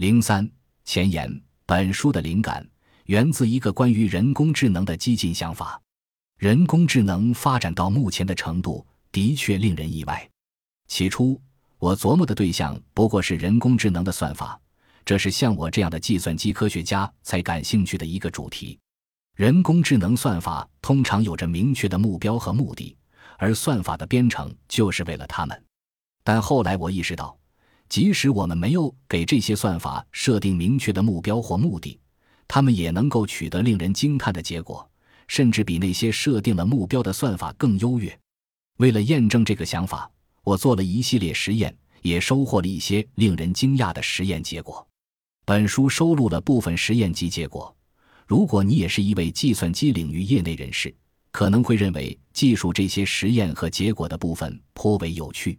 零三前言：本书的灵感源自一个关于人工智能的激进想法。人工智能发展到目前的程度，的确令人意外。起初，我琢磨的对象不过是人工智能的算法，这是像我这样的计算机科学家才感兴趣的一个主题。人工智能算法通常有着明确的目标和目的，而算法的编程就是为了他们。但后来我意识到，即使我们没有给这些算法设定明确的目标或目的，他们也能够取得令人惊叹的结果，甚至比那些设定了目标的算法更优越。为了验证这个想法，我做了一系列实验，也收获了一些令人惊讶的实验结果。本书收录了部分实验及结果。如果你也是一位计算机领域业内人士，可能会认为记述这些实验和结果的部分颇为有趣。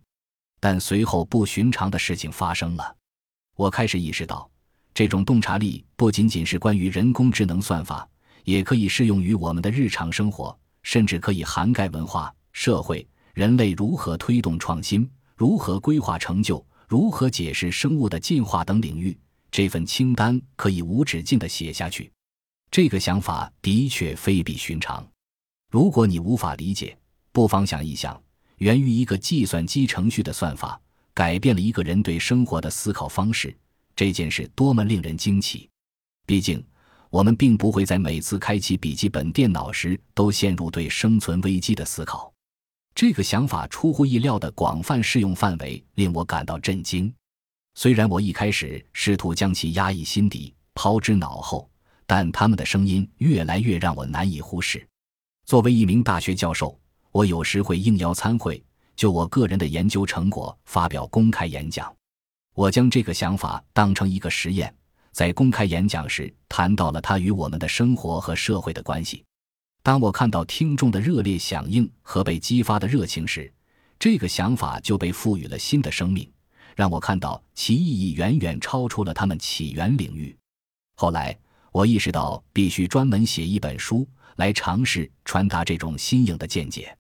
但随后不寻常的事情发生了，我开始意识到，这种洞察力不仅仅是关于人工智能算法，也可以适用于我们的日常生活，甚至可以涵盖文化、社会、人类如何推动创新、如何规划成就、如何解释生物的进化等领域。这份清单可以无止境地写下去。这个想法的确非比寻常。如果你无法理解，不妨想一想：源于一个计算机程序的算法，改变了一个人对生活的思考方式，这件事多么令人惊奇！毕竟，我们并不会在每次开启笔记本电脑时都陷入对生存危机的思考。这个想法出乎意料的广泛适用范围令我感到震惊。虽然我一开始试图将其压抑心底，抛之脑后。但他们的声音越来越让我难以忽视。作为一名大学教授，我有时会应邀参会，就我个人的研究成果发表公开演讲。我将这个想法当成一个实验，在公开演讲时谈到了它与我们的生活和社会的关系。当我看到听众的热烈响应和被激发的热情时，这个想法就被赋予了新的生命，让我看到其意义远远超出了他们起源领域。后来。我意识到必须专门写一本书来尝试传达这种新颖的见解，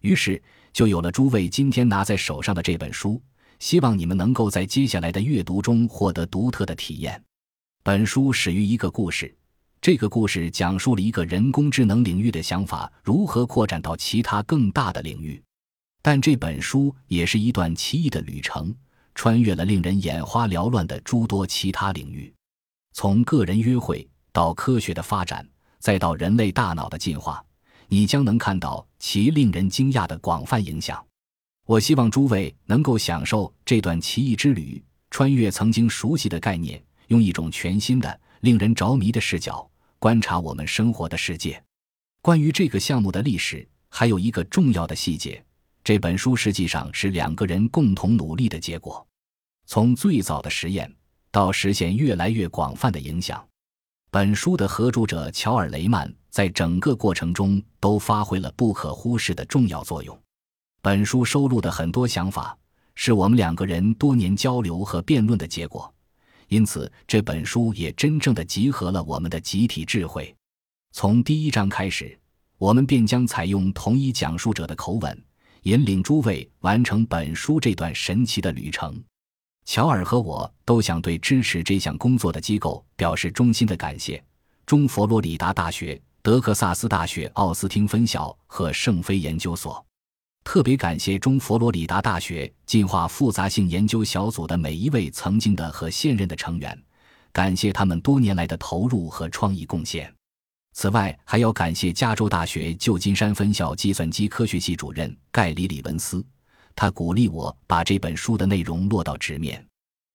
于是就有了诸位今天拿在手上的这本书。希望你们能够在接下来的阅读中获得独特的体验。本书始于一个故事，这个故事讲述了一个人工智能领域的想法如何扩展到其他更大的领域。但这本书也是一段奇异的旅程，穿越了令人眼花缭乱的诸多其他领域。从个人约会到科学的发展，再到人类大脑的进化，你将能看到其令人惊讶的广泛影响。我希望诸位能够享受这段奇异之旅，穿越曾经熟悉的概念，用一种全新的、令人着迷的视角观察我们生活的世界。关于这个项目的历史，还有一个重要的细节：这本书实际上是两个人共同努力的结果。从最早的实验。到实现越来越广泛的影响，本书的合著者乔尔·雷曼在整个过程中都发挥了不可忽视的重要作用。本书收录的很多想法是我们两个人多年交流和辩论的结果，因此这本书也真正的集合了我们的集体智慧。从第一章开始，我们便将采用同一讲述者的口吻，引领诸位完成本书这段神奇的旅程。乔尔和我都想对支持这项工作的机构表示衷心的感谢：中佛罗里达大学、德克萨斯大学奥斯汀分校和圣菲研究所。特别感谢中佛罗里达大学进化复杂性研究小组的每一位曾经的和现任的成员，感谢他们多年来的投入和创意贡献。此外，还要感谢加州大学旧金山分校计算机科学系主任盖里·里文斯。他鼓励我把这本书的内容落到纸面。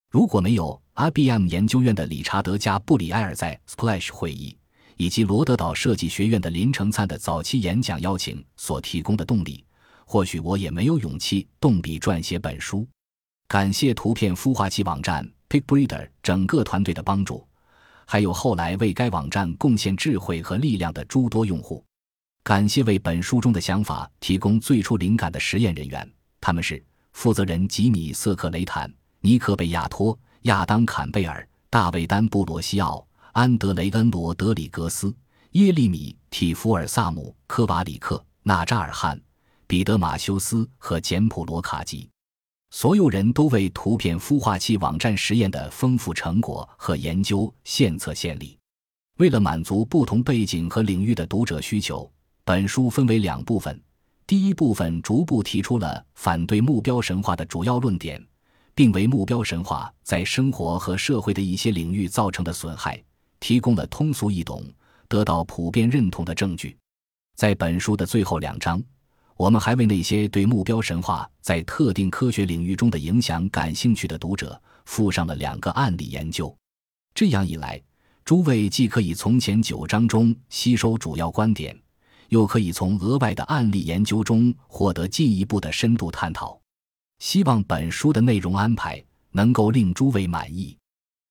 如果没有 IBM 研究院的理查德·加布里埃尔在 Splash 会议以及罗德岛设计学院的林成灿的早期演讲邀请所提供的动力，或许我也没有勇气动笔撰写本书。感谢图片孵化器网站 PicBreeder 整个团队的帮助，还有后来为该网站贡献智慧和力量的诸多用户。感谢为本书中的想法提供最初灵感的实验人员。他们是负责人吉米·瑟克雷坦、尼克·贝亚托、亚当·坎贝尔、大卫·丹布罗西奥、安德雷恩·罗德里格斯、耶利米·提夫尔萨姆、科瓦里克、纳扎尔汗、彼得·马修斯和简普罗卡吉。所有人都为图片孵化器网站实验的丰富成果和研究献策献力。为了满足不同背景和领域的读者需求，本书分为两部分。第一部分逐步提出了反对目标神话的主要论点，并为目标神话在生活和社会的一些领域造成的损害提供了通俗易懂、得到普遍认同的证据。在本书的最后两章，我们还为那些对目标神话在特定科学领域中的影响感兴趣的读者附上了两个案例研究。这样一来，诸位既可以从前九章中吸收主要观点，又可以从额外的案例研究中获得进一步的深度探讨。希望本书的内容安排能够令诸位满意。